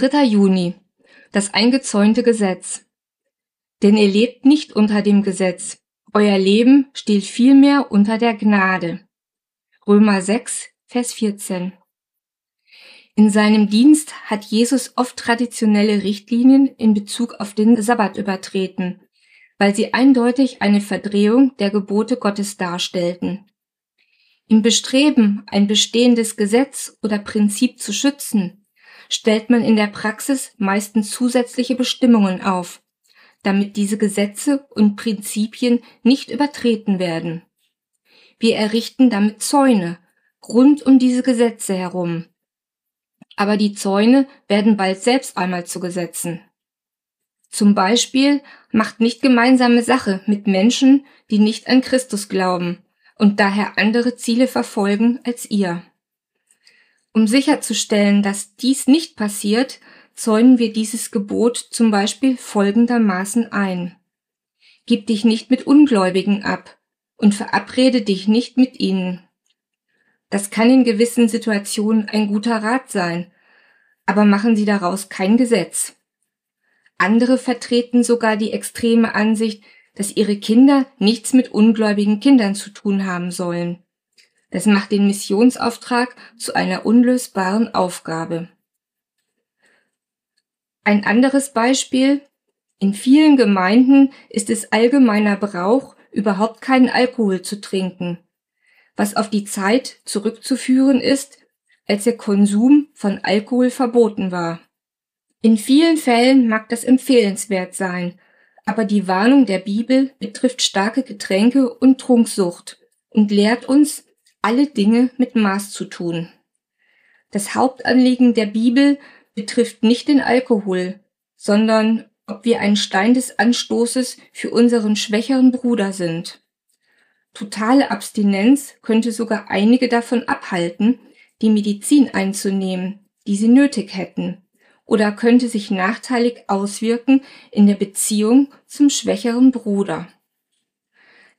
3. Juni. Das eingezäunte Gesetz. Denn ihr lebt nicht unter dem Gesetz. Euer Leben steht vielmehr unter der Gnade. Römer 6, Vers 14. In seinem Dienst hat Jesus oft traditionelle Richtlinien in Bezug auf den Sabbat übertreten, weil sie eindeutig eine Verdrehung der Gebote Gottes darstellten. Im Bestreben, ein bestehendes Gesetz oder Prinzip zu schützen, stellt man in der Praxis meistens zusätzliche Bestimmungen auf, damit diese Gesetze und Prinzipien nicht übertreten werden. Wir errichten damit Zäune rund um diese Gesetze herum. Aber die Zäune werden bald selbst einmal zu Gesetzen. Zum Beispiel macht nicht gemeinsame Sache mit Menschen, die nicht an Christus glauben und daher andere Ziele verfolgen als ihr. Um sicherzustellen, dass dies nicht passiert, zäunen wir dieses Gebot zum Beispiel folgendermaßen ein. Gib dich nicht mit Ungläubigen ab und verabrede dich nicht mit ihnen. Das kann in gewissen Situationen ein guter Rat sein, aber machen Sie daraus kein Gesetz. Andere vertreten sogar die extreme Ansicht, dass ihre Kinder nichts mit ungläubigen Kindern zu tun haben sollen. Das macht den Missionsauftrag zu einer unlösbaren Aufgabe. Ein anderes Beispiel. In vielen Gemeinden ist es allgemeiner Brauch, überhaupt keinen Alkohol zu trinken, was auf die Zeit zurückzuführen ist, als der Konsum von Alkohol verboten war. In vielen Fällen mag das empfehlenswert sein, aber die Warnung der Bibel betrifft starke Getränke und Trunksucht und lehrt uns, alle Dinge mit Maß zu tun. Das Hauptanliegen der Bibel betrifft nicht den Alkohol, sondern ob wir ein Stein des Anstoßes für unseren schwächeren Bruder sind. Totale Abstinenz könnte sogar einige davon abhalten, die Medizin einzunehmen, die sie nötig hätten, oder könnte sich nachteilig auswirken in der Beziehung zum schwächeren Bruder.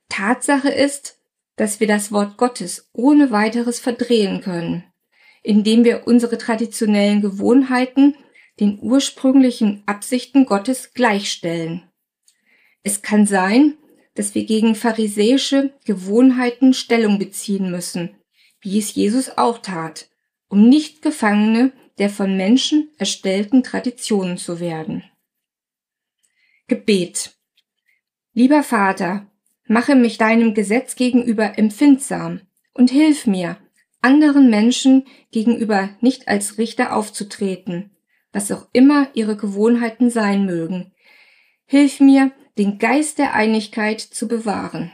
Tatsache ist, dass wir das Wort Gottes ohne weiteres verdrehen können, indem wir unsere traditionellen Gewohnheiten den ursprünglichen Absichten Gottes gleichstellen. Es kann sein, dass wir gegen pharisäische Gewohnheiten Stellung beziehen müssen, wie es Jesus auch tat, um nicht Gefangene der von Menschen erstellten Traditionen zu werden. Gebet Lieber Vater, mache mich deinem Gesetz gegenüber empfindsam und hilf mir, anderen Menschen gegenüber nicht als Richter aufzutreten, was auch immer ihre Gewohnheiten sein mögen. Hilf mir, den Geist der Einigkeit zu bewahren.